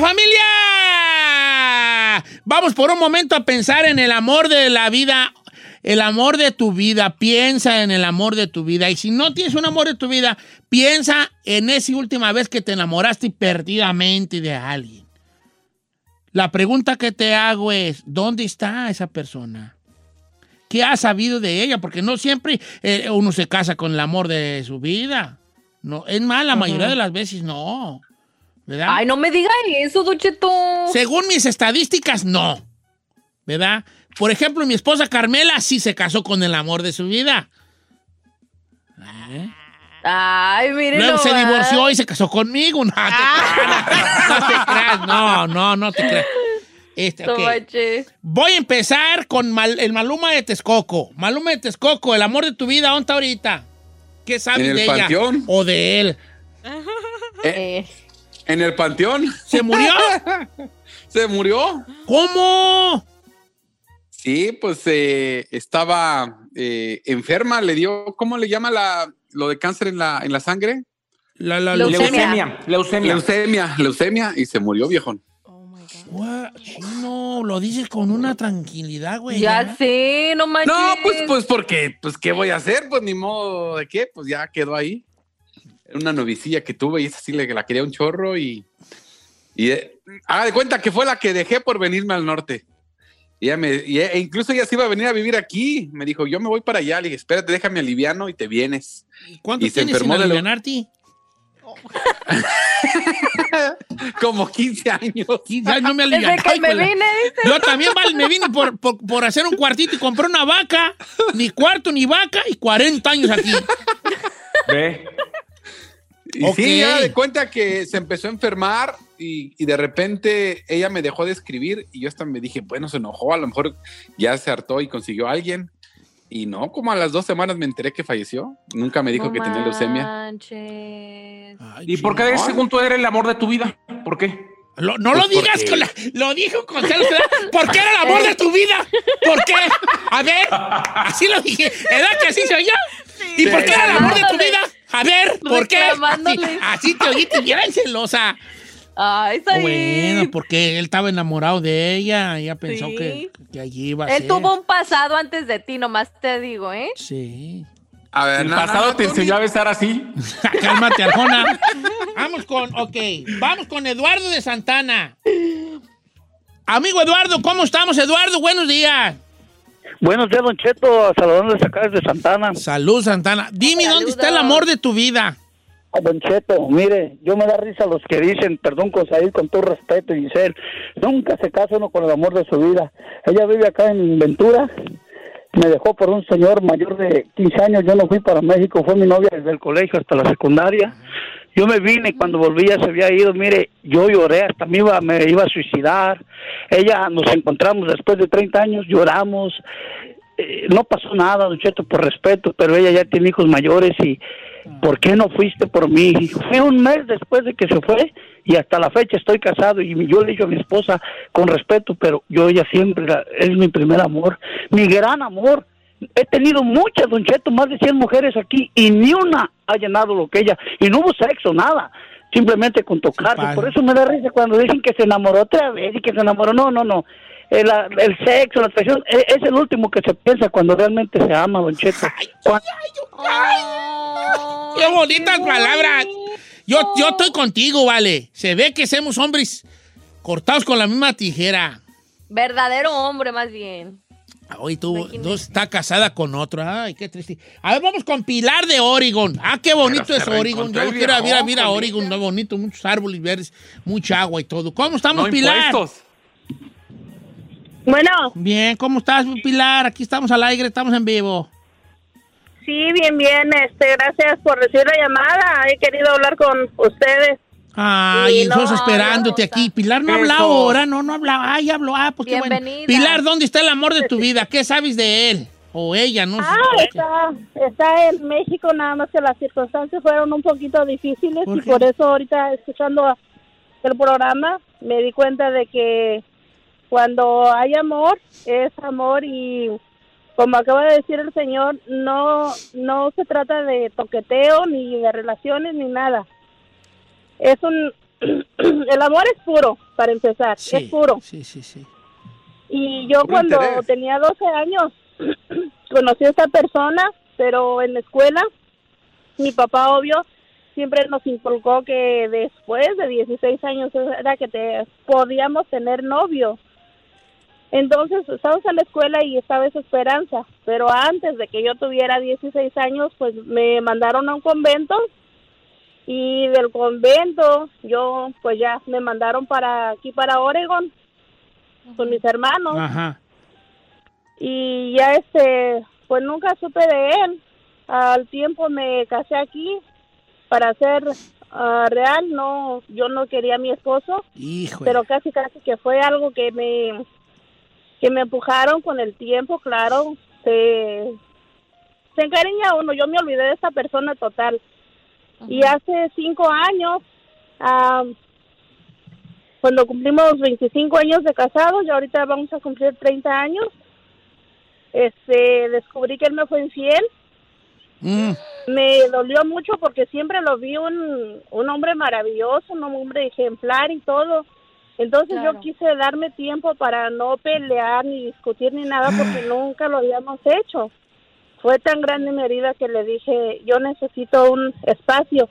Familia. Vamos por un momento a pensar en el amor de la vida, el amor de tu vida. Piensa en el amor de tu vida. Y si no tienes un amor de tu vida, piensa en esa última vez que te enamoraste perdidamente de alguien. La pregunta que te hago es, ¿dónde está esa persona? ¿Qué has sabido de ella? Porque no siempre eh, uno se casa con el amor de su vida. No, es más, la mayoría de las veces no. ¿Verdad? Ay, no me diga eso, Don Cheto. Según mis estadísticas, no. ¿Verdad? Por ejemplo, mi esposa Carmela sí se casó con el amor de su vida. ¿Eh? Ay, mire. Luego se divorció y se casó conmigo. No, te creas, no te creas. No, no, no te creas. Este, ok. Tomache. Voy a empezar con Mal- el Maluma de Texcoco. Maluma de Texcoco, el amor de tu vida, ¿dónde está ahorita? ¿Qué sabes ¿En el de ella? panteón? O de él. Eh, En el panteón. ¿Se murió? Se murió. ¿Cómo? Sí, pues eh, estaba eh, enferma, le dio, ¿cómo le llama la, lo de cáncer en la, en la sangre? La, la Leucemia. Leucemia, leucemia. Leucemia, leucemia, y se murió, viejón. Gua- No, lo dices con una tranquilidad, güey. ya sé, no manches. No, pues, pues, porque, pues, ¿qué voy a hacer? Pues, ni modo de qué, pues ya quedó ahí. Era una novicilla que tuve y esa sí le, la quería un chorro y, y eh, haga de cuenta que fue la que dejé por venirme al norte. Y ella me, y, e incluso ella se iba a venir a vivir aquí. Me dijo, yo me voy para allá. Le dije, espérate, déjame aliviano y te vienes. ¿Cuánto y se tienes sin enfermó de lo- alivianarte? Como 15 años. 15 años no me Desde que vine, dice. Yo también vale, me vine por, por, por hacer un cuartito y compré una vaca. Ni cuarto ni vaca y 40 años aquí. Ve. Y Ok. sí, ya de cuenta que se empezó a enfermar y, y de repente ella me dejó de escribir y yo hasta me dije, bueno, se enojó, a lo mejor ya se hartó y consiguió a alguien. Y no, como a las dos semanas me enteré que falleció. Nunca me dijo No que tenía leucemia. Ay, ¿Y por qué según tú era el amor de tu vida? ¿Por qué? Lo- no lo Pues digas porque- con la, lo dijo con tal claridad. ¿Por qué era el amor de tu vida? ¿Por qué? A ver, así lo dije. ¿Edad que así soy yo? ¿Y por qué era el amor de tu vida? A ver, ¿por qué? Así, así te oíste bien celosa. Ay, está Bueno, porque él estaba enamorado de ella. Ella pensó Sí. que, que allí iba a Él ser. tuvo un pasado antes de ti, nomás te digo, ¿eh? Sí. A ver, El no, pasado no, te enseñó a besar así. Cálmate, Arjona. Vamos con, ok, vamos con Eduardo de Santana. Amigo Eduardo, ¿cómo estamos, Eduardo? Buenos días. Buenos días, Don Cheto, saludándoles acá desde Santana. Salud, Santana. Dime, ¿dónde está el amor de tu vida? A Don Cheto, mire, yo me da risa los que dicen, perdón con salir con todo respeto, Giselle, nunca se casa uno con el amor de su vida. Ella vive acá en Ventura, me dejó por un señor mayor de 15 años, yo no fui para México, fue mi novia desde el colegio hasta la secundaria. Yo me vine cuando volví ya se había ido, mire, yo lloré, hasta me iba, me iba a suicidar. Ella nos encontramos después de 30 años, lloramos. Eh, no pasó nada, Don por respeto, pero ella ya tiene hijos mayores y ¿por qué no fuiste por mí? Fue un mes después de que se fue y hasta la fecha estoy casado y yo le digo a mi esposa con respeto, pero yo ella siempre la- es mi primer amor, mi gran amor. He tenido muchas, Don Cheto, más de 100 mujeres aquí y ni una ha llenado lo que ella. Y no hubo sexo, nada. Simplemente con tocarse. padre. Por eso me da risa cuando dicen que se enamoró otra vez y que se enamoró. No, no, no. el, el sexo, la atracción, e- es, el último que se piensa cuando realmente se ama, Don Cheto. Cuan- ¡Qué bonitas palabras! Yo, yo estoy contigo, vale. Se ve que somos hombres cortados con la misma tijera. Verdadero hombre, más bien. Hoy tú, Imagínate. tú está casada con otro. Ay, qué triste. A ver, vamos con Pilar de Oregon. Ah, qué bonito es Oregon. Yo quiero ir a mira Oregon, no bonito, muchos árboles verdes, mucha agua y todo. ¿Cómo estamos, No Pilar? impuestos. Bueno, Bien, ¿cómo estás, Pilar? Aquí estamos al aire, estamos en vivo. sí, bien, bien. Este, gracias por recibir la llamada. He querido hablar con ustedes. Ay, nosotros esperándote aquí. Pilar no habla ahora, no, no habla. Ay, habló. Ah, pues qué bueno. Pilar, ¿dónde está el amor de tu vida? ¿Qué sabes de él? O ella, no Ah, sé. está, está en México, nada más que las circunstancias fueron un poquito difíciles ¿Por y por eso ahorita escuchando el programa me di cuenta de que cuando hay amor, es amor y como acaba de decir el señor, no, no se trata de toqueteo ni de relaciones ni nada. Es un, el amor es puro, para empezar, Sí, es puro. Sí, sí, sí. Y yo Puro cuando interés. tenía 12 años conocí a esta persona, pero en la escuela mi papá obvio siempre nos inculcó que después de 16 años era que te podíamos tener novio. Entonces estábamos en la escuela y estaba esa esperanza, pero antes de que yo tuviera 16 años, pues me mandaron a un convento y del convento yo pues ya me mandaron para aquí para Oregon con mis hermanos. Ajá. y ya este pues nunca supe de él. Al tiempo me casé aquí para ser ah, real no yo no quería a mi esposo Hijo. pero casi casi que fue algo que me que me empujaron con el tiempo claro se se encariña uno. Yo me olvidé de esta persona total y hace cinco años ah, cuando cumplimos 25 años de casados y ahorita vamos a cumplir 30 años este descubrí que él me fue infiel Mm, me dolió mucho porque siempre lo vi un, un hombre maravilloso, un hombre ejemplar y todo. Entonces Claro. yo quise darme tiempo para no pelear ni discutir ni nada porque nunca lo habíamos hecho. Fue tan grande mi herida que le dije, yo necesito un espacio.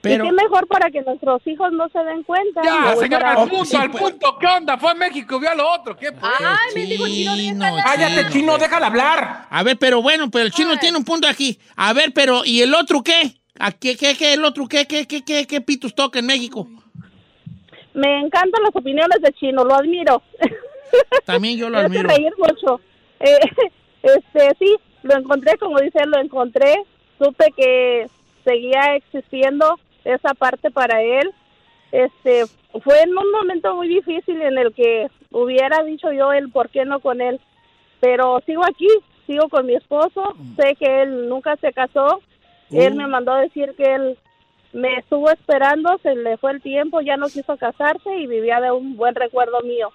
pero, y qué mejor para que nuestros hijos no se den cuenta. Ya, Me señor, al punto, Sí, al pues. punto. ¿Qué onda? Fue a México, vio a lo otro. ¿Qué pues? Ay, me chino, chino. Cállate, chino, déjala hablar. A ver, pero bueno, pero el chino Ay. tiene un punto aquí. A ver, pero ¿y el otro qué? ¿A qué, qué, qué, el otro qué, qué, qué, qué, qué pitos toca en México? Me encantan las opiniones de Chino, lo admiro. También yo lo Me hace admiro. reír mucho. Eh, este, sí, lo encontré, como dice lo encontré. Supe que seguía existiendo esa parte para él. Este, fue en un momento muy difícil en el que hubiera dicho yo el por qué no con él. Pero sigo aquí, sigo con mi esposo. Sé que él nunca se casó. Él me mandó a decir que él me estuvo esperando, se le fue el tiempo, ya no quiso casarse y vivía de un buen recuerdo mío.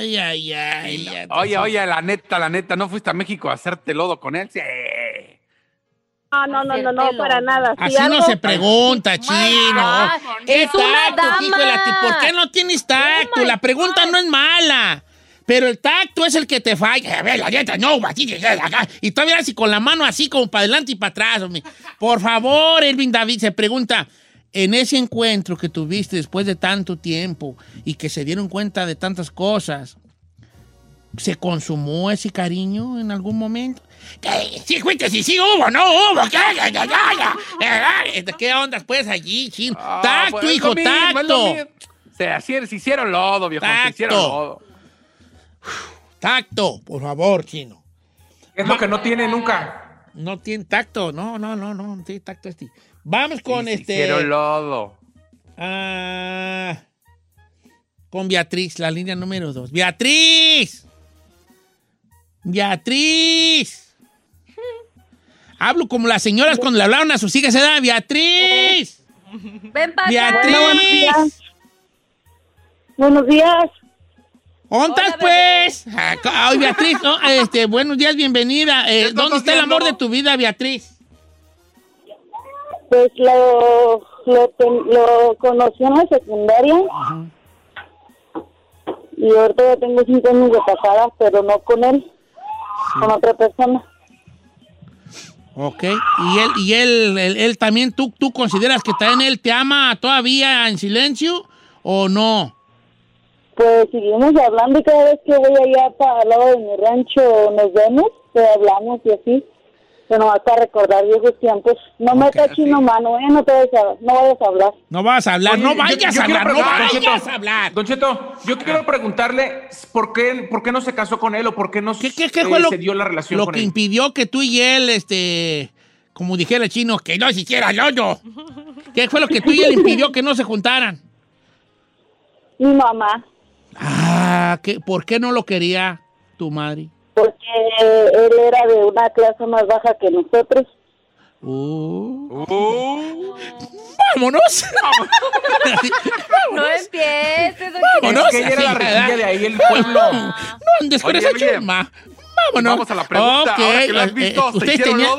Ay, ay, ay. te- Oye, oye, la neta, la neta, ¿no fuiste a México a hacerte lodo con él? Sí. No, no, no, no, no, para nada. Si Así no se pregunta, chino. ¿Qué Es una tacto, dama. hijo de la ti- ¿Por qué no tienes tacto? my la pregunta God. no es mala. Pero el tacto es el que te falla. A ver, la neta, no. Y todavía así con la mano así como para adelante y para atrás. hombre. Por favor, Elvin David se pregunta, en ese encuentro que tuviste después de tanto tiempo y que se dieron cuenta de tantas cosas, ¿se consumó ese cariño en algún momento? ¿Qué? Sí, fuiste, sí, sí hubo, no hubo. ¿Qué, ya, ya. Eh, ¿Qué ondas pues allí, chino? Ah, tacto, pues, es hijo, lo tacto. Se, así- se hicieron lodo, viejo. Se hicieron Tacto. lodo. Tacto, por favor, chino. Es lo que no tiene nunca. No tiene tacto, no, no, no, no, no tiene tacto este. Vamos con Sí, este. hicieron lodo. ah, con Beatriz, la línea número dos. ¡Beatriz! ¡Beatriz! Hablo como las señoras cuando le hablaron a sus hijas, ¿se da? ¡Beatriz! Ven para ¡Beatriz! Buenos días. ¿Ontas, Hola, pues? Ay, Beatriz, no, este, buenos días, bienvenida. Eh, ¿Qué estás ¿Dónde está el amor de tu vida, Beatriz? Pues lo, lo, lo conocí en la secundaria y ahorita ya tengo cinco años de casada, pero no con él, con otra persona. Ok. ¿Y él, y él, él, él también, ¿tú, tú consideras que también él te ama todavía en silencio o no? Pues seguimos hablando y cada vez que voy allá para al lado de mi rancho nos vemos, pues hablamos y así. Pero nomás para recordar viejos tiempos. No me está chino mano, ¿eh? No, te vayas a, no vayas a hablar. No vas a hablar, Oye, no yo- vayas yo a hablar, no Don vayas Cheto, a hablar. Don Cheto, yo quiero preguntarle por qué, por qué no se casó con él o por qué no ¿Qué, qué, qué eh, fue lo, se dio la relación lo con que él. impidió que tú y él, este, como dijera el chino, que no se hiciera hoyo? ¿Qué fue lo que tú y él impidió que no se juntaran? Mi mamá, Ah, ¿qué, ¿por qué no lo quería tu madre? porque él era de una clase más baja que nosotros. Uh, Uh, ¡Vámonos! No empieces, don Vámonos. Es que ella era la así, rejilla ¿verdad? de ahí, el pueblo. No andes con esa chuma. Vámonos. Vamos a la pregunta. Ok, Ahora que lo has eh, visto, eh, ¿se ustedes tenían-.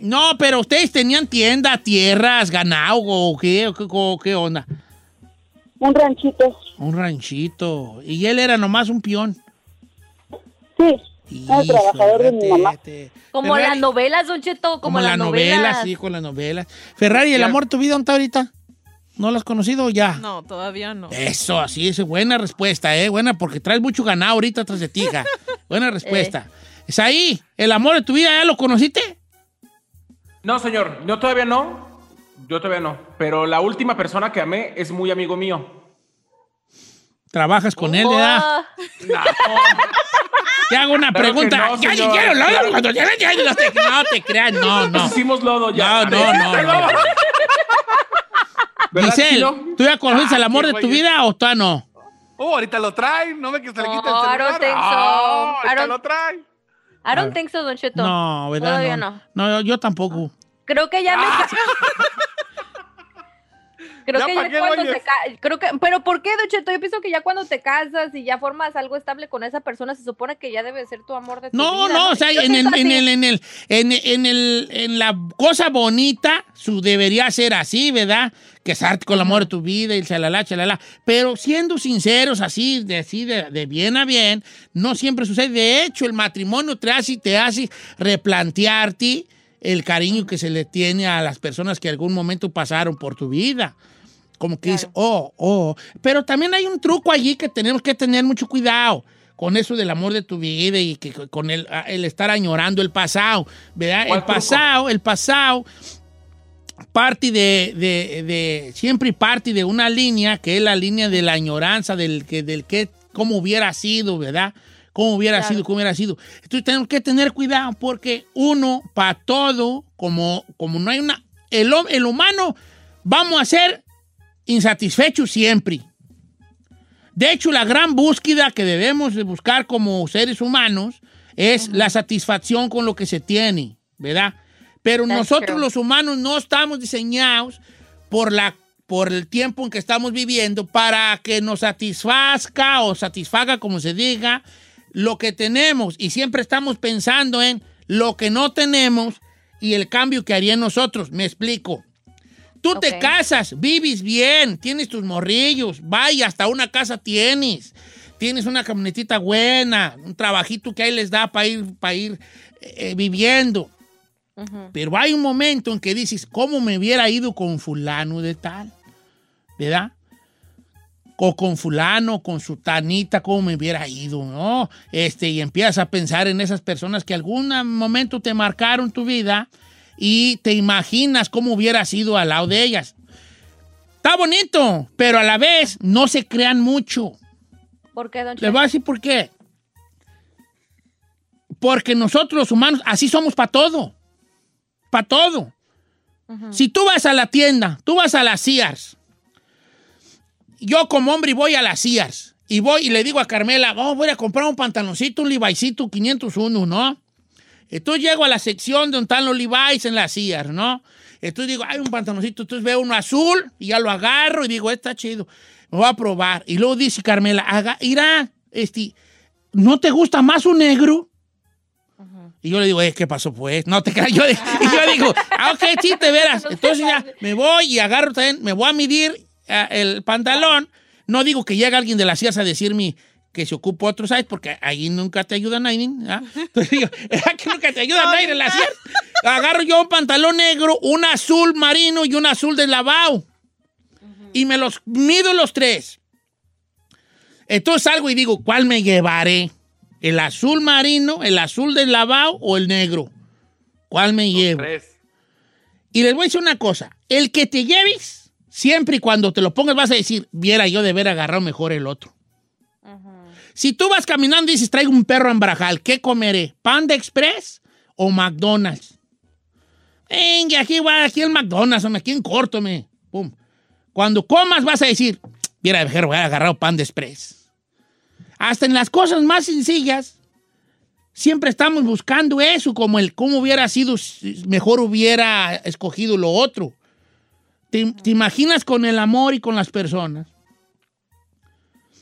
No, pero ustedes tenían tienda, tierras, ganado o qué, o qué, o qué onda. Un ranchito. Un ranchito. Y él era nomás un peón. Sí, el trabajador de mi mamá. Como Ferrari- las novelas, Don Cheto, como, Como las las novelas, novelas. sí, con las novelas. Ferrari, ¿el Ya. amor de tu vida dónde está ahorita? ¿No lo has conocido o ya? No, todavía no. Eso, así es buena respuesta, ¿eh? Buena, porque traes mucho ganado ahorita tras de ti, hija. Buena respuesta. Es ahí, el amor de tu vida, ¿ya lo conociste? No, señor, yo todavía no. Yo todavía no. Pero la última persona que amé es muy amigo mío. Trabajas con él, Oh, ¿verdad? Te hago una Claro pregunta. no, ya lodo, Claro. cuando ya no te, no te creas, no, no. Nos hicimos lodo ya. No, no, no, no. ¿Verdad, Giselle? ¿tú ya conociste el amor qué de tu vida o tú no? Oh, ahorita lo traen. No ve que se le No, quita el I celular. don't think so. Ah, I ahorita don't- lo traen. I don't think so, Don Cheto. No, ¿verdad? Todavía no. no. No, yo, yo tampoco. Creo que ya me... Ah. ca- Creo Ya que ya cuando te creo que pero ¿por qué, Don Cheto? Yo pienso que ya cuando te casas y ya formas algo estable con esa persona se supone que ya debe ser tu amor de tu No, vida. no, o sea, en el, en el, en el, en, en el, en la cosa bonita, su debería ser así, ¿verdad? Casarte con el amor de tu vida y chalala, chalala. Pero siendo sinceros, así, de, así de, de bien a bien, no siempre sucede. De hecho, el matrimonio te hace, te hace replantearte el cariño que se le tiene a las personas que algún momento pasaron por tu vida. Como que dices, oh, oh. Pero también hay un truco allí que tenemos que tener mucho cuidado con eso del amor de tu vida y que con el, el estar añorando el pasado, ¿verdad? ¿Cuál El pasado, el pasado parte de, de- de- siempre parte de una línea que es la línea de la añoranza, del que, del que, cómo hubiera sido, ¿verdad? Cómo hubiera Claro. sido, cómo hubiera sido. Entonces tenemos que tener cuidado porque uno, para todo, como, como no hay una... El, el humano, vamos a ser insatisfechos siempre. De hecho, la gran búsqueda que debemos de buscar como seres humanos es la satisfacción con lo que se tiene, ¿verdad? Pero That's nosotros true. los humanos no estamos diseñados por, la, por el tiempo en que estamos viviendo para que nos satisfazca o satisfaga, como se diga, lo que tenemos. Y siempre estamos pensando en lo que no tenemos y el cambio que haría en nosotros. Me explico. Tú te casas, vives bien, tienes tus morrillos, vaya, hasta una casa tienes, tienes una camionetita buena, un trabajito que ahí les da para ir, para ir eh, viviendo. Pero hay un momento en que dices, ¿cómo me hubiera ido con fulano de tal? ¿Verdad? O con fulano, con su tanita, ¿cómo me hubiera ido? ¿No? Este, y empiezas a pensar en esas personas que algún momento te marcaron tu vida y te imaginas cómo hubiera sido al lado de ellas. Está bonito, pero a la vez no se crean mucho. ¿Por qué, Don Cheto? voy a decir por qué. Porque nosotros los humanos así somos para todo. Para todo. Si tú vas a la tienda, tú vas a las Sears. Yo como hombre voy a las Sears y voy y le digo a Carmela, oh, voy a comprar un pantaloncito, un Levi'sito 501, ¿no? Entonces llego a la sección donde están los Levi's en la Sears, ¿no? Entonces digo, hay un pantaloncito, entonces veo uno azul y ya lo agarro y digo, está chido, me voy a probar. Y luego dice Carmela, haga, irá, este, ¿no te gusta más un negro? Y yo le digo, eh, ¿qué pasó pues? No te creas. Yo, y yo digo, ah, ok, sí, te verás. Entonces ya me voy y agarro también, me voy a medir ah, el pantalón. No digo que llegue alguien de la CIAS a decirme, que se ocupa otro size, porque ahí nunca te ayuda nadie. ¿ah? Entonces digo, ¿verdad que nunca te ayuda nadie la? Agarro yo un pantalón negro, un azul marino y un azul de lavado. Y me los mido los tres. Entonces salgo y digo, ¿cuál me llevaré? ¿El azul marino, el azul del lavado o el negro? ¿Cuál me llevo? Tres. Y les voy a decir una cosa. El que te lleves, siempre y cuando te lo pongas vas a decir, viera yo de haber agarrado mejor el otro. Si tú vas caminando y dices, traigo un perro en Brajal, ¿qué comeré? ¿Pan de Express o McDonald's? Venga, aquí va, el McDonald's, hombre, aquí en corto, me. Pum. Cuando comas vas a decir, viera de haber agarrado pan de Express. Hasta en las cosas más sencillas, siempre estamos buscando eso, como el cómo hubiera sido, si mejor hubiera escogido lo otro. ¿Te, te imaginas con el amor y con las personas?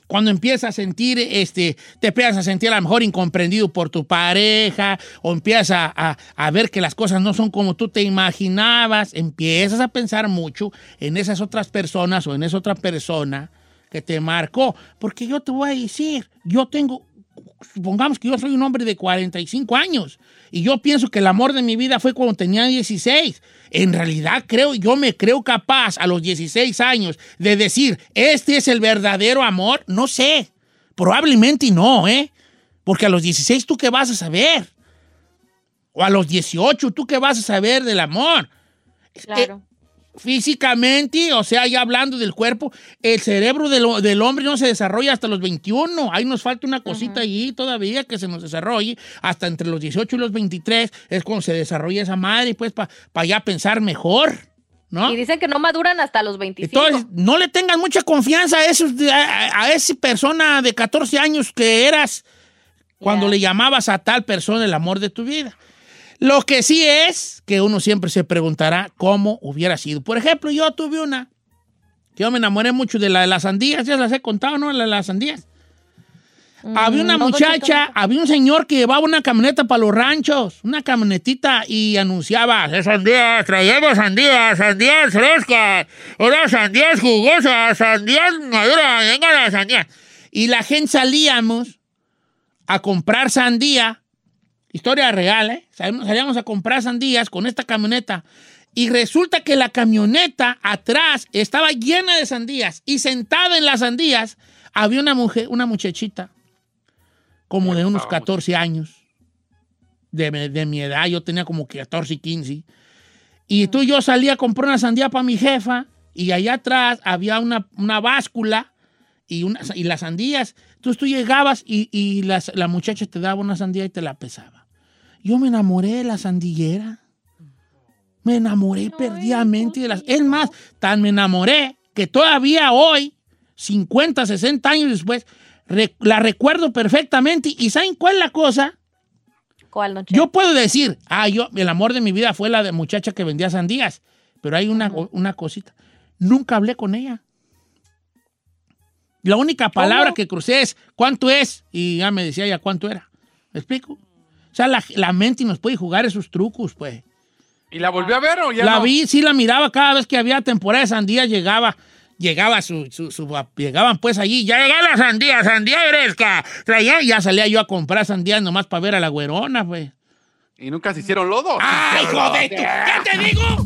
Cuando empiezas a sentir, este, te empiezas a sentir a lo mejor incomprendido por tu pareja, o empiezas a, a- a ver que las cosas no son como tú te imaginabas, empiezas a pensar mucho en esas otras personas o en esa otra persona que te marcó. Porque yo te voy a decir, yo tengo, supongamos que yo soy un hombre de 45 años y yo pienso que el amor de mi vida fue cuando tenía 16. En realidad creo, yo me creo capaz a los 16 años de decir, este es el verdadero amor. No sé, probablemente no, ¿eh? Porque a los 16 tú qué vas a saber. O a los 18 tú qué vas a saber del amor. Claro. Físicamente, o sea, ya hablando del cuerpo, el cerebro del, del hombre no se desarrolla hasta los 21. Ahí nos falta una cosita allí todavía que se nos desarrolle. Hasta entre los 18 y los 23 es cuando se desarrolla esa madre, pues, para ya pensar mejor, ¿no? Y dicen que no maduran hasta los 25. Entonces, no le tengan mucha confianza a, esos, a, a esa persona de 14 años que eras cuando le llamabas a tal persona el amor de tu vida. Lo que sí es que uno siempre se preguntará cómo hubiera sido. Por ejemplo, yo tuve una, que yo me enamoré mucho de la de las sandías, ya las he contado, ¿no? La de las sandías. había una Mm, muchacha, había un señor que llevaba una camioneta para los ranchos, una camionetita, y anunciaba, "Eh, sandías, traemos sandías, sandías frescas, ahora sandías jugosas, sandías maduras, venga las sandías. Y la gente salíamos a comprar sandía, historia real, ¿eh? Salíamos, a comprar sandías con esta camioneta. Y resulta que la camioneta atrás estaba llena de sandías y sentada en las sandías había una mujer, una muchachita, como de unos 14 años, de, mi- de mi edad, yo tenía como 14 y 15. Y tú y yo salía a comprar una sandía para mi jefa y allá atrás había una, una báscula y, una, y las sandías. Entonces tú llegabas y, y las- la muchacha te daba una sandía y te la pesaba. Yo me enamoré de la sandillera. Me enamoré perdidamente de las... Es más, tan me enamoré que todavía hoy, 50, 60 años después, la recuerdo perfectamente. ¿Y saben cuál es la cosa? ¿Cuál, Don Cheto? Yo puedo decir, ah, yo, el amor de mi vida fue la de muchacha que vendía sandías. Pero hay una, una cosita. Nunca hablé con ella. La única palabra que crucé es, ¿cuánto es? Y ya me decía ella cuánto era. ¿Me explico? O sea, la, la mente nos puede jugar esos trucos, pues. ¿Y la volvió a ver o ya La no? vi, sí la miraba cada vez que había temporada de sandía, llegaba, llegaba su, su- su- llegaban pues allí, ya llegaba la sandía, sandía fresca, traía, ya salía yo a comprar sandías nomás para ver a la güerona, pues. ¿Y nunca se hicieron lodo? ¡Ay, joder! tú! ¿Qué te digo?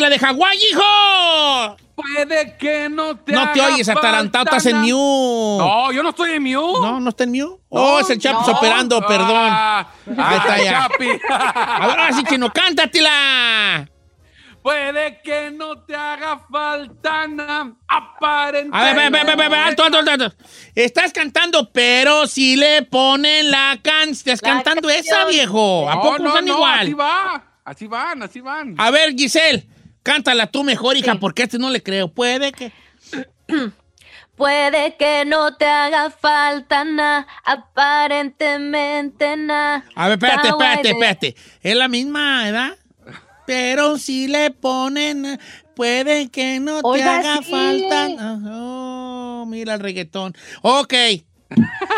La de Hawái, hijo! Puede que no te No te oyes, atarantado, estás en mute. No, yo no estoy en mute. No, no está en mute. Oh, es el Chapis operando, perdón. Ah, Ahí está ya. Chapi. Ahora sí, Chino, cántatela. Puede que no te haga falta nada, aparentemente. A ver, ve, ve, ve, ve, ve, alto, alto, alto, alto. Estás cantando, pero si le ponen la can... Estás La cantando esa, canción. viejo. ¿A No, poco no, son no, igual? Así va, así van, así van. A ver, Giselle, cántala tú mejor, hija, porque a este no le creo. Puede que... Puede que no te haga falta nada, aparentemente nada. A ver, espérate, espérate, espérate. Es la misma, ¿verdad? Pero si le ponen, puede que no te haga sí. falta. Oh, mira el reggaetón. Ok.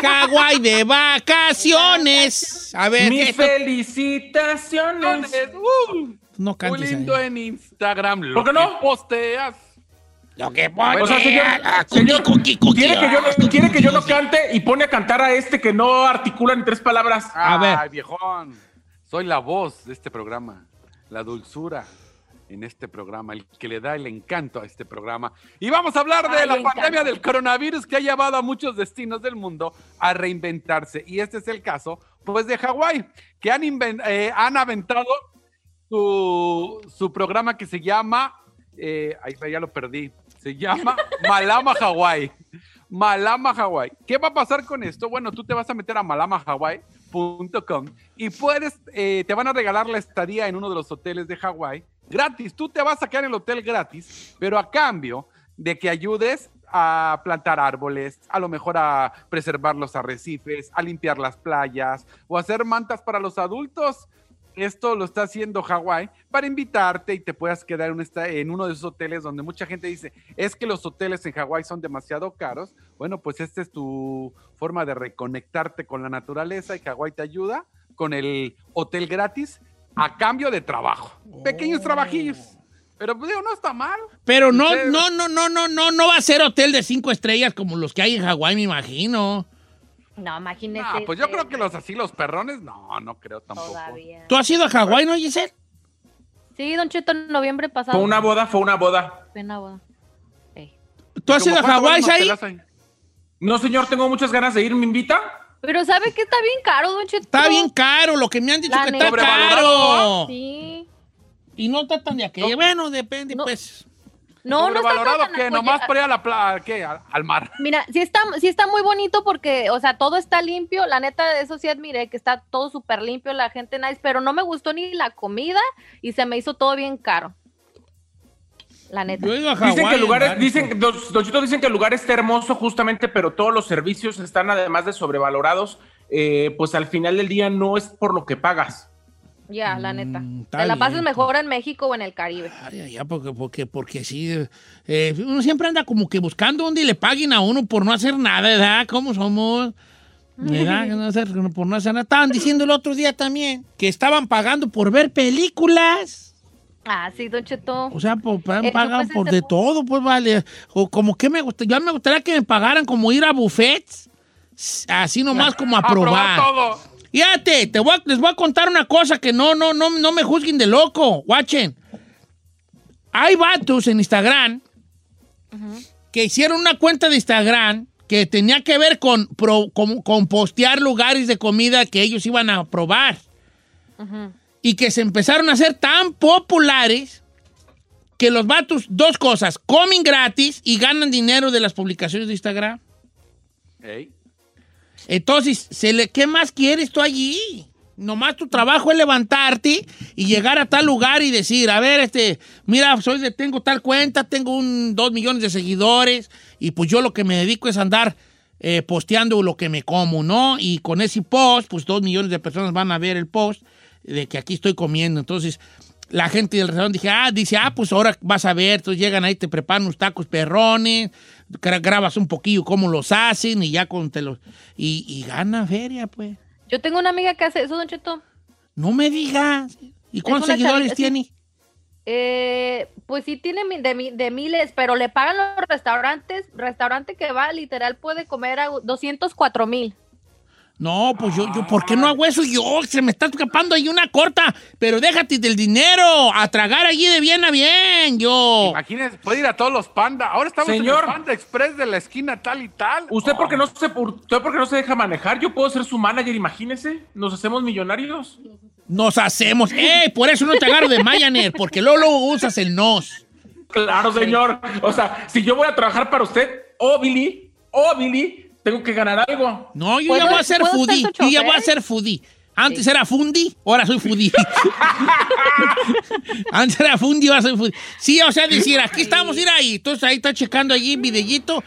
Hawái de vacaciones. A ver, Mis ¿qué esto? felicitaciones. Uh, No muy cantes lindo ahí. en Instagram. Lo ¿Por qué que no? posteas. Lo que O sea, señor, Ah, señor, cookie, cookie, quiere, que yo, no- quiere que yo no cante y pone a cantar a este que no articula ni tres palabras. A ver. Ay, viejón. Soy la voz de este programa. La dulzura en este programa, el que le da el encanto a este programa. Y vamos a hablar de Ay, la pandemia del coronavirus que ha llevado a muchos destinos del mundo a reinventarse. Y este es el caso, pues, de Hawái, que han, eh, han aventado su, su programa que se llama, eh, ahí ya lo perdí, se llama Malama Hawái. Malama Hawái. ¿Qué va a pasar con esto? Bueno, tú te vas a meter a y puedes, eh, te van a regalar la estadía en uno de los hoteles de Hawái gratis. Tú te vas a quedar en el hotel gratis, pero a cambio de que ayudes a plantar árboles, a lo mejor a preservar los arrecifes, a limpiar las playas o hacer mantas para los adultos. Esto lo está haciendo Hawái para invitarte y te puedas quedar en, un esta- en uno de esos hoteles donde mucha gente dice, es que los hoteles en Hawái son demasiado caros. Bueno, pues esta es tu forma de reconectarte con la naturaleza y Hawái te ayuda con el hotel gratis a cambio de trabajo. Pequeños trabajillos. Pero pues, digo, no está mal. Pero no, no, no, no, no, no, no va a ser hotel de cinco estrellas como los que hay en Hawái, me imagino. No, imagínese. Ah, pues yo creo que los así, los perrones, no, no creo tampoco. Todavía. ¿Tú has ido a Hawái, no, Giselle? Sí, Don Cheto, en noviembre pasado. Fue una boda, fue una boda. Fue una boda. Ey. ¿Tú has ¿Cómo ido a Hawái, ahí? No, señor, tengo muchas ganas de ir. ¿Me invita? Pero ¿sabe qué está bien caro, Don Cheto? Está bien caro, lo que me han dicho La que neta. está caro. Sí. Y no está tan de aquella. Bueno, depende, No. pues. No, no está Sobrevalorado tan- que nomás para ir a la pla- ¿qué? Al, al mar. Mira, sí está, sí está muy bonito porque, o sea, todo está limpio. La neta, eso sí admiré, que está todo súper limpio, la gente nice, pero no me gustó ni la comida y se me hizo todo bien caro. La neta. Yo he ido a Hawái. Dicen que el lugar, en es- dicen, Don Chito, dicen que el lugar está hermoso justamente, pero todos los servicios están además de sobrevalorados. eh, pues al final del día no es por lo que pagas. Ya, la neta. Mm, está Te la bien. pasas mejor en México o en el Caribe. Ay, ay, ya, porque, porque, porque sí, eh, uno siempre anda como que buscando donde le paguen a uno por no hacer nada, ¿verdad? ¿Cómo somos? ¿Verdad? No hacer- por no hacer nada. Estaban diciendo el otro día también que estaban pagando por ver películas. Ah, sí, Don Cheto. O sea, por, Eso, pagan pues, por de todo, pues vale. O como que me gusta, yo me gustaría que me pagaran como ir a buffets, así nomás como a probar. todo. Fíjate, te voy a- les voy a contar una cosa que no, no, no, no me juzguen de loco. Watchen. Hay vatos en Instagram que hicieron una cuenta de Instagram que tenía que ver con, pro- con, con postear lugares de comida que ellos iban a probar. Y que se empezaron a hacer tan populares que los vatos, dos cosas, comen gratis y ganan dinero de las publicaciones de Instagram. Ey. Entonces, ¿qué más quieres tú allí? Nomás tu trabajo es levantarte y llegar a tal lugar y decir, a ver, este, mira, soy de, tengo tal cuenta, tengo un, dos millones de seguidores y pues yo lo que me dedico es andar eh, posteando lo que me como, ¿no? Y con ese post, pues dos millones de personas van a ver el post de que aquí estoy comiendo. Entonces, la gente del restaurante dije, ah, dice, ah, pues ahora vas a ver, entonces llegan ahí, te preparan unos tacos perrones, grabas un poquillo cómo los hacen y ya con te los... Y, y gana feria, pues. Yo tengo una amiga que hace eso, Don Cheto. No me digas. ¿Y cuántos seguidores chavita, sí. tiene? Eh, pues sí tiene de, de miles, pero le pagan los restaurantes. Restaurante que va, literal, puede comer a 204 mil. No, pues yo, yo, ¿por qué no hago eso yo? Se me está escapando ahí una corta, pero déjate del dinero, a tragar allí de bien a bien, yo. Imagínense, puede ir a todos los panda. Ahora estamos Señor. en el Panda Express de la esquina tal y tal. ¿Usted por qué no se, usted por qué no se deja manejar? Yo puedo ser su manager, imagínese. Nos hacemos millonarios. Nos hacemos, ¡eh! Por eso no te agarro de Mayaner, porque luego, luego usas el nos. Claro, señor. O sea, si yo voy a trabajar para usted, oh Billy, oh Billy, tengo que ganar algo. No, yo ¿Puedo- ya voy a ser foodie, yo ya voy a ser foodie. Antes era fundi, ahora soy foodie. Antes era fundi, ahora soy foodie. Sí, o sea, decir, aquí estamos, ir ahí. Entonces ahí está checando allí videíto.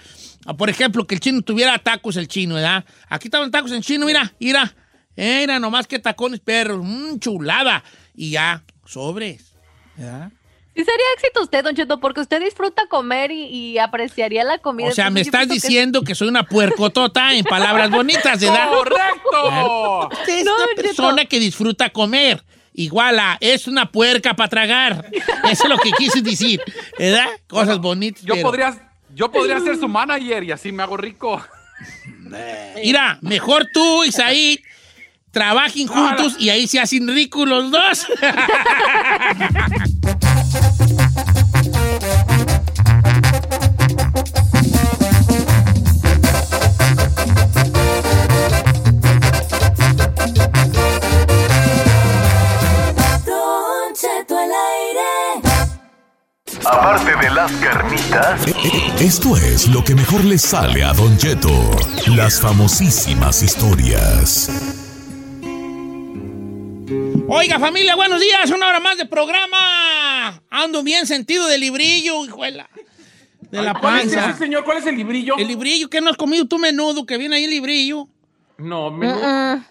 Ah, Por ejemplo, que el chino tuviera tacos el chino, ¿verdad? Aquí estaban tacos el chino, mira, mira. Mira, nomás que tacones perros, mmm, chulada. Y ya, sobres. ¿verdad? Sí sería éxito usted, Don Cheto, porque usted disfruta comer y, y apreciaría la comida. O sea, me estás que- diciendo que soy una puercotota en palabras bonitas, ¿verdad? ¡Correcto! Usted es No, una Cheto. persona que disfruta comer. Igual a, es una puerca para tragar. Eso es lo que quise decir. ¿Verdad? Cosas bonitas. Yo pero- podría, yo podría ser su manager y así me hago rico. Mira, mejor tú y Said trabajen juntos y ahí se hacen ricos los dos. Aparte de las carnitas, esto es lo que mejor le sale a Don Cheto. Las famosísimas historias. Oiga, familia, buenos días. Una hora más de programa. Ando bien sentido de librillo, hijuela. De la ¿Cuál es panza. ese, señor? ¿Cuál es el librillo? El librillo, ¿qué no has comido tú menudo? Que viene ahí el librillo. No, me...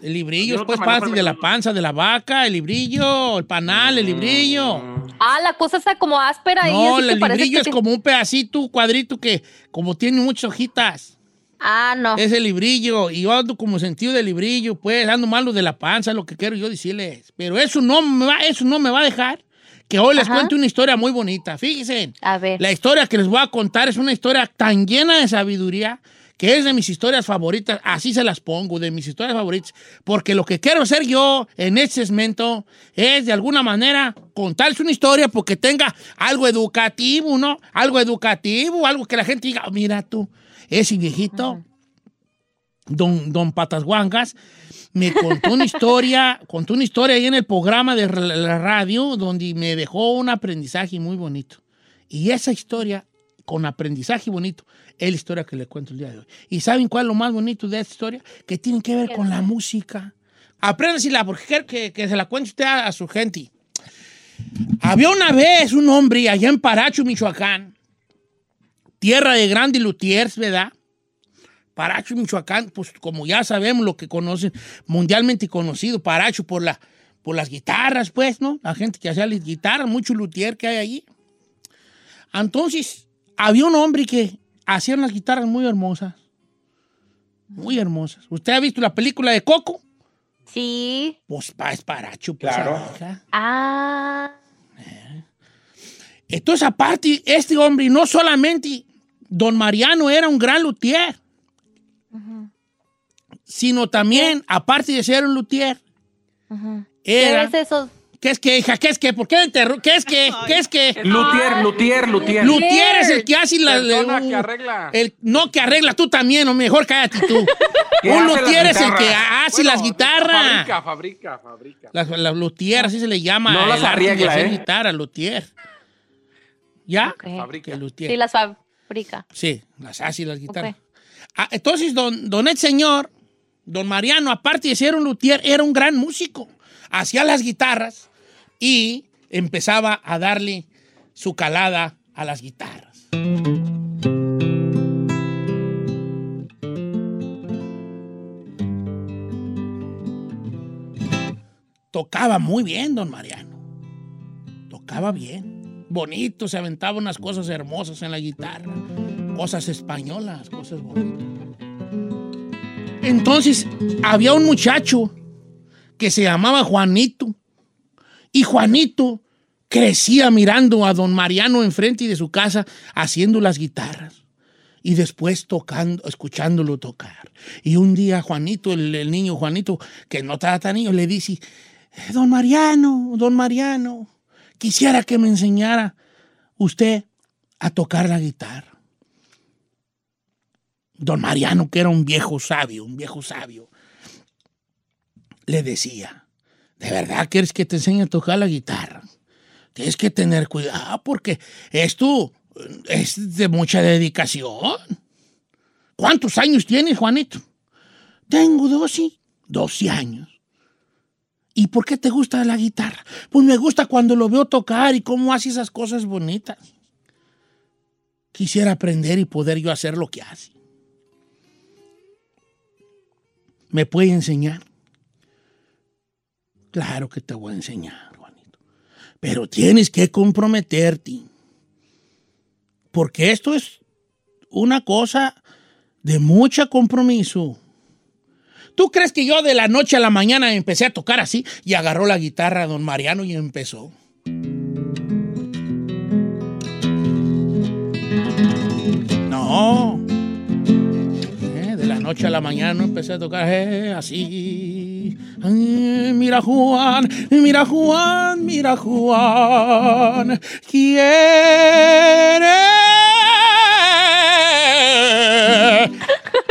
El librillo Yo no es pues parte el de la menudo. panza de la vaca, el librillo, el panal, el librillo. Ah, la cosa está como áspera ahí. No, el librillo que es como un pedacito, un cuadrito que como tiene muchas hojitas. Ah, no. Es el librillo. Y yo ando como sentido de librillo, pues, ando malo de la panza, lo que quiero yo decirles. Pero eso no me va, eso no me va a dejar que hoy les Ajá. cuente una historia muy bonita. Fíjense. A ver. La historia que les voy a contar es una historia tan llena de sabiduría que es de mis historias favoritas. Así se las pongo, de mis historias favoritas. Porque lo que quiero hacer yo en este segmento es de alguna manera contarles una historia porque tenga algo educativo, ¿no? Algo educativo, algo que la gente diga, "Oh, mira tú, ese viejito, don, don Patas Guangas, me contó una historia, contó una historia ahí en el programa de la la radio donde me dejó un aprendizaje muy bonito. Y esa historia, con aprendizaje bonito, es la historia que le cuento el día de hoy. ¿Y saben cuál es lo más bonito de esta historia? Que tiene que ver con la música. Apréndasela, porque quiero que, que se la cuente usted a, a su gente. Había una vez un hombre allá en Paracho, Michoacán, tierra de grandes luthiers, ¿verdad? Paracho, Michoacán, pues como ya sabemos lo que conocen, mundialmente conocido, Paracho por la, por las guitarras, pues, ¿no? La gente que hacía las guitarras, mucho luthier que hay allí. Entonces, había un hombre que hacía unas guitarras muy hermosas. Muy hermosas. ¿Usted ha visto la película de Coco? Sí. Pues pa, es paracho, pues. Claro. Ah. Entonces, aparte, este hombre, no solamente don Mariano era un gran luthier, sino también, aparte de ser un luthier, ¿Qué era... es eso? ¿Qué es que, hija? ¿Qué es que? ¿Por qué interru- ¿Qué es que? ¿Qué es que? Luthier, luthier, luthier. Luthier es el que hace la... Persona uh, que arregla. el- no, que arregla tú también, o mejor cállate tú. Que un las luthier es el que hace las guitarras. Fabrica, fabrica, fabrica. La, la luthier, así se le llama. No las arregla, ¿eh? guitarra, luthier. ¿Ya? Ok. Que luthier. Sí, las Sí, las hace las guitarras. Ah, entonces, don, don el señor, don Mariano, aparte de ser un luthier, era un gran músico. Hacía las guitarras y empezaba a darle su calada a las guitarras. Tocaba muy bien, don Mariano. Tocaba bien. Bonito, se aventaba unas cosas hermosas en la guitarra. Cosas españolas, cosas bonitas. Entonces, había un muchacho que se llamaba Juanito. Y Juanito crecía mirando a don Mariano enfrente de su casa haciendo las guitarras. Y después tocando, escuchándolo tocar. Y un día Juanito, el, niño Juanito, que no estaba niño, le dice, "Eh, don Mariano, don Mariano, quisiera que me enseñara usted a tocar la guitarra. Don Mariano, que era un viejo sabio, un viejo sabio, le decía, ¿de verdad quieres que te enseñe a tocar la guitarra? Tienes que tener cuidado porque esto eh, es de mucha dedicación. ¿Cuántos años tienes, Juanito? Tengo 12, 12 años. ¿Y por qué te gusta la guitarra? Pues me gusta cuando lo veo tocar y cómo hace esas cosas bonitas. Quisiera aprender y poder yo hacer lo que hace. ¿Me puede enseñar? Claro que te voy a enseñar, Juanito. Pero tienes que comprometerte. Porque esto es una cosa de mucho compromiso. ¿Tú crees que yo de la noche a la mañana empecé a tocar así y agarró la guitarra don Mariano y empezó? No. Eh, De la noche a la mañana empecé a tocar eh, así. Ay, mira Juan, mira Juan, mira Juan. Quiere.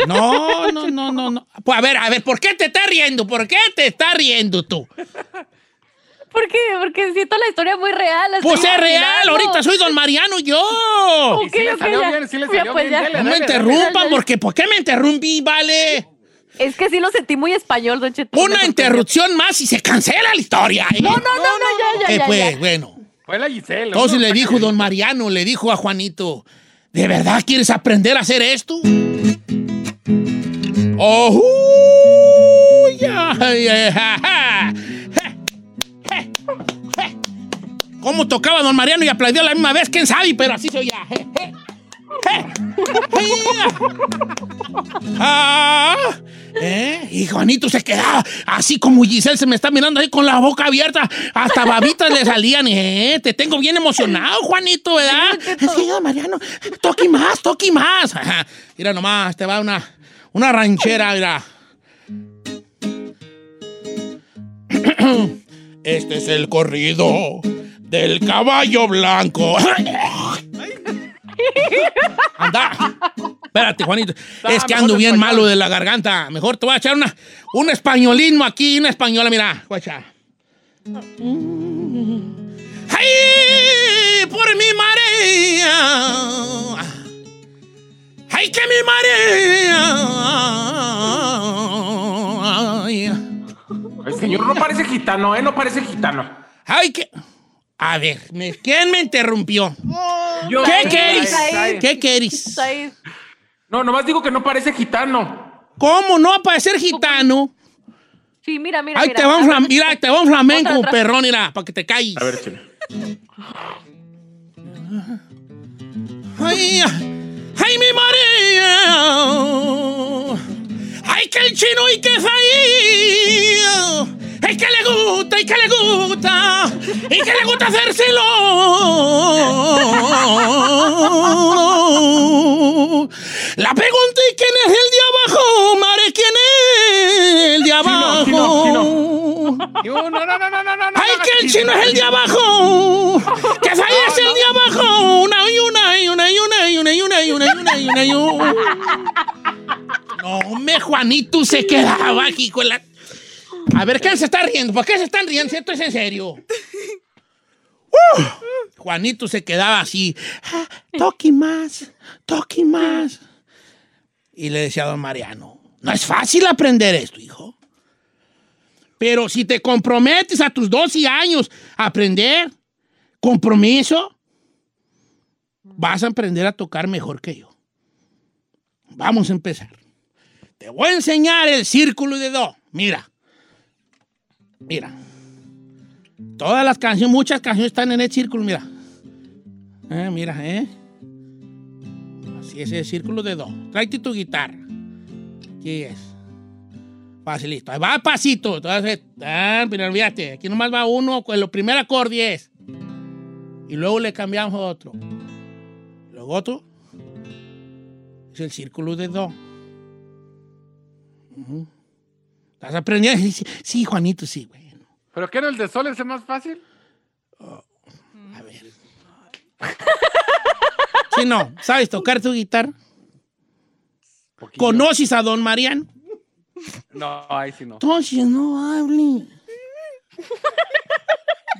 No, no, no, no, no. Pues a ver, a ver, ¿por qué te estás riendo? ¿Por qué te estás riendo tú? ¿Por qué? Porque siento la historia muy real. Pues es real, ahorita soy don Mariano yo. Ok, Y sí le ok, salió ya. bien, sí le Ya, salió pues, bien, ya. dele, No me dale, dale. interrumpan, porque ¿por qué me interrumpí, vale? Es que sí lo sentí muy español, Don Cheto. Una interrupción más y se cancela la historia. ¿eh? No, no, no, no, ya, ya, Eh, ya, pues, ya. bueno. Fue la Giselle. Entonces ¿no? le dijo don Mariano, le dijo a Juanito, ¿de verdad quieres aprender a hacer esto? ¡Oh! ya, ya, ja, ja. ¿Cómo tocaba don Mariano y aplaudió a la misma vez? ¿Quién sabe? Pero así se oía. Ah, ¿eh? Y Juanito se quedaba así como Giselle se me está mirando ahí con la boca abierta. Hasta babitas le salían. ¿eh? Te tengo bien emocionado, Juanito, ¿verdad? Sí, don Mariano, toque más, toque más. Mira nomás, te va una, una ranchera, mira. Este es el corrido del caballo blanco. Anda. Espérate, Juanito. Es que ando en bien español. malo de la garganta. Mejor te voy a echar una, un españolismo aquí, una española, mira. Voy a echar. ¡Ay! Por mi María. ¡Ay, que mi María! Ay, El señor no parece gitano, ¿eh? No parece gitano. ay, que. A ver, me- ¿quién me interrumpió? Yo- ¿Qué queréis? ¿Qué queréis? No, nomás digo que no parece gitano. ¿Cómo no para ser gitano? Sí, mira, mira, Ahí mira. te va A flam- mira, te va un flamenco, perrón, mira, para que te calles. A ver, chino. Ay, ay, mi María. Ay, que el chino y que falló. Es que le gusta, y que le gusta, y que le gusta hacérselo. La pregunta es quién es el de abajo, Mare, quién es el de abajo. chino, chino. No, no, no, no, no, no. ¡Ay, que el chino. chino es el de abajo! ¡Que fallece el de abajo! Una y una una una una una una una una. No, me Juanito se quedaba aquí con la. A ver, ¿quién se está riendo? ¿Por qué se están riendo? Esto es en serio. ¡Uh! Juanito se quedaba así. "Ah, Toque más, toque más. Y le decía a don Mariano, no es fácil aprender esto, hijo. Pero si te comprometes a tus 12 años a aprender, compromiso, vas a aprender a tocar mejor que yo. Vamos a empezar. Te voy a enseñar el círculo de do. Mira. Mira. Todas las canciones, muchas canciones están en el círculo, mira. Eh, mira, ¿eh? Así es el círculo de do. Tráete tu guitarra. Aquí es. Facilito. Ahí va pasito. Entonces, ah, pero olvídate. Aquí nomás va uno con el primer acorde. Y luego le cambiamos a otro. Luego otro. Es el círculo de do. ¿Estás aprendiendo? Sí, Juanito, sí, bueno. ¿Pero qué no el de sol es el más fácil? A ver. Sí, no. ¿Sabes tocar tu guitarra? ¿Conoces a don Mariano? No, ahí sí no. Entonces no hable.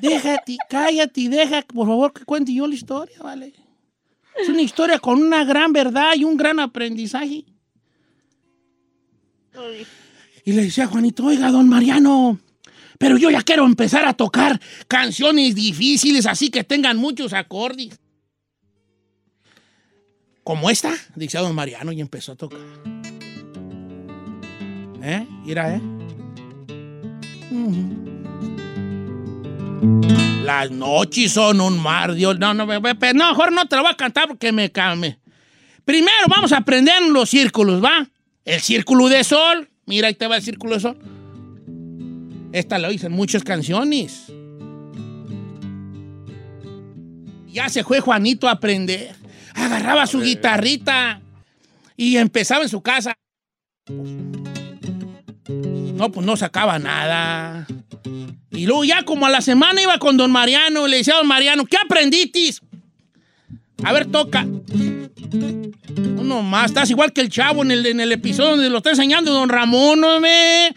Déjate, cállate y deja, por favor, que cuente yo la historia, ¿vale? Es una historia con una gran verdad y un gran aprendizaje. Y le decía a Juanito, oiga, don Mariano, pero yo ya quiero empezar a tocar canciones difíciles, así que tengan muchos acordes. Como esta, dice don Mariano, y empezó a tocar. ¿Eh? Mira, ¿eh? Las noches son un mar, Dios. No, no, no, mejor no te lo voy a cantar porque me calme. Primero vamos a aprender los círculos, ¿va? El círculo de sol. Mira, ahí te va el círculo de sol. Esta lo hice en muchas canciones. Ya se fue Juanito a aprender. Agarraba su guitarrita y empezaba en su casa. No, pues no sacaba nada. Y luego ya como a la semana iba con don Mariano y le decía a don Mariano, ¿qué aprenditis? A ver, toca. No más, estás igual que el chavo en el, en el episodio donde lo está enseñando don Ramón, ¿no me?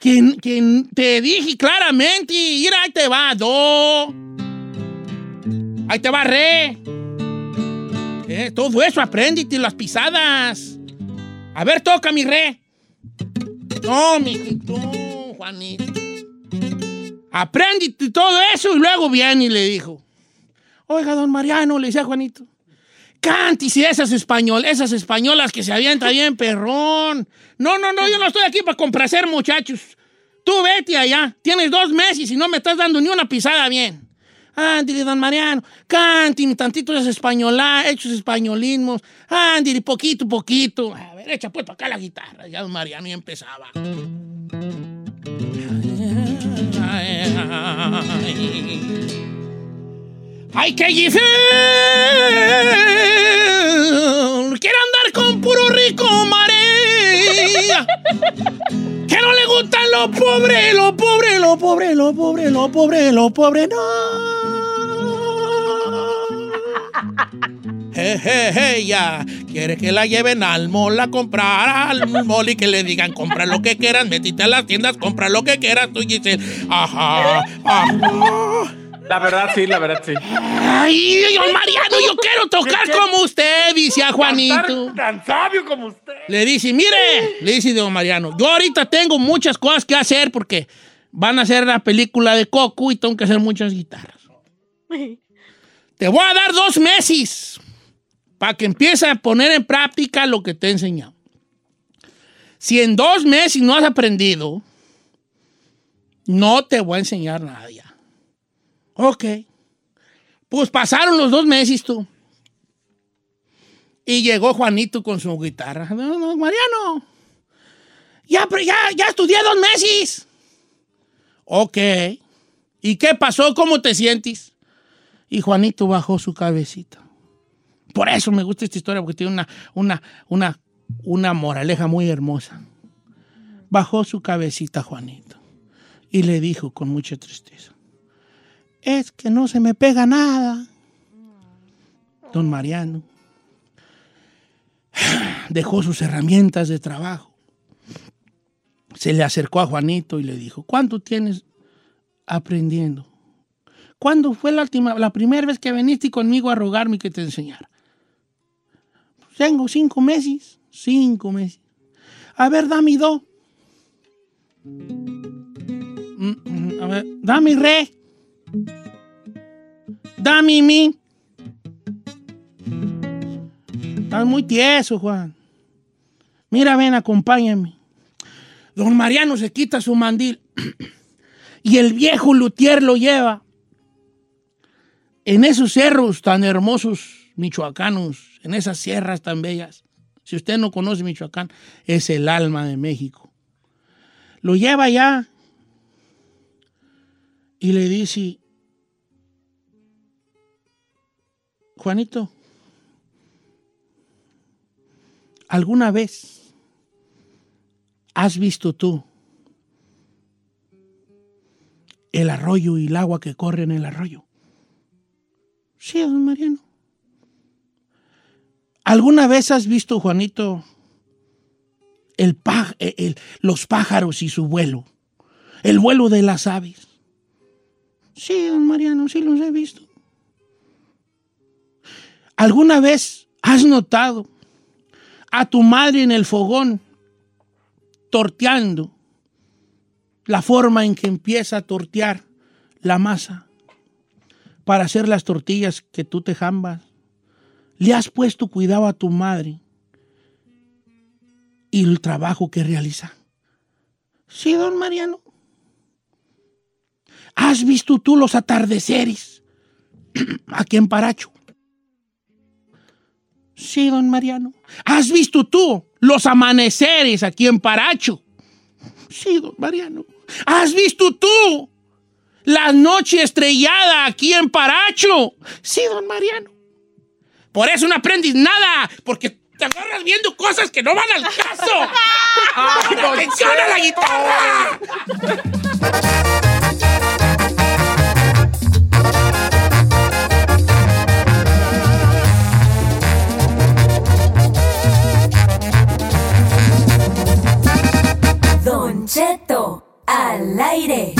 Que, que te dije claramente, mira, ahí te va, do. Ahí te va, re. Eh, todo eso, apréndete las pisadas. A ver, toca mi re. No, mi tú, Juanito. Apréndete todo eso y luego viene y le dijo. Oiga, don Mariano, le decía Juanito. Cántese esas español, esas españolas que se avientan bien, perrón. No, no, no, yo no estoy aquí para complacer, muchachos. Tú vete allá. Tienes dos meses y no me estás dando ni una pisada bien. Ándale, don Mariano, cánteme tantito esas españolas, esos españolismos. Ándale, poquito, poquito. A ver, echa pues acá la guitarra. Ya don Mariano ya empezaba. Ay, ay. ¡Ay, qué gifel! Quiere andar con puro rico, María. Que no le gustan los pobres, los pobres, los pobres, los pobres, los pobres, los pobres, no. Ya. Quiere que la lleven al mall a comprar al mall y que le digan compra lo que quieras, metite a las tiendas, compra lo que quieras, tú dices, ajá, ajá. La verdad, sí, la verdad, sí. Ay, don Mariano, yo quiero tocar como usted, dice a Juanito. Tan sabio como usted. Le dice, mire, le dice don Mariano, yo ahorita tengo muchas cosas que hacer porque van a hacer la película de Coco y tengo que hacer muchas guitarras. Te voy a dar dos meses para que empieces a poner en práctica lo que te he enseñado. Si en dos meses no has aprendido, No te voy a enseñar nada. Ok. Pues pasaron los dos meses tú. Y llegó Juanito con su guitarra. No, no, Mariano. Ya, ya, ya estudié dos meses. Ok. ¿Y qué pasó? ¿Cómo te sientes? Y Juanito bajó su cabecita. Por eso me gusta esta historia, porque tiene una, una, una, una moraleja muy hermosa. Bajó su cabecita Juanito y le dijo con mucha tristeza, es que no se me pega nada. Don Mariano dejó sus herramientas de trabajo. Se le acercó a Juanito y le dijo, ¿cuánto tienes aprendiendo? ¿Cuándo fue la, última, la primera vez que viniste conmigo a rogarme que te enseñara? Tengo cinco meses, cinco meses. A ver, dame dos. Mm, mm, A ver, dame re. Dame mi. Estás muy tieso, Juan. Mira, ven, acompáñame. Don Mariano se quita su mandil y el viejo luthier lo lleva en esos cerros tan hermosos michoacanos, en esas sierras tan bellas. Si usted no conoce Michoacán, es el alma de México. Lo lleva allá y le dice, Juanito, ¿alguna vez has visto tú el arroyo y el agua que corre en el arroyo? Sí, don Mariano. ¿Alguna vez has visto, Juanito, el eh, el- los pájaros y su vuelo? El vuelo de las aves. Sí, don Mariano, sí los he visto. ¿Alguna vez has notado a tu madre en el fogón torteando la forma en que empieza a tortear la masa para hacer las tortillas que tú te jambas? ¿Le has puesto cuidado a tu madre y el trabajo que realiza? Sí, don Mariano. ¿Has visto tú los atardeceres aquí en Paracho? Sí, don Mariano. ¿Has visto tú los amaneceres aquí en Paracho? Sí, don Mariano. ¿Has visto tú la noche estrellada aquí en Paracho? Sí, don Mariano. Por eso no aprendes nada, porque te agarras viendo cosas que no van al caso. ¡Pon atención a la guitarra! Don Cheto, al aire.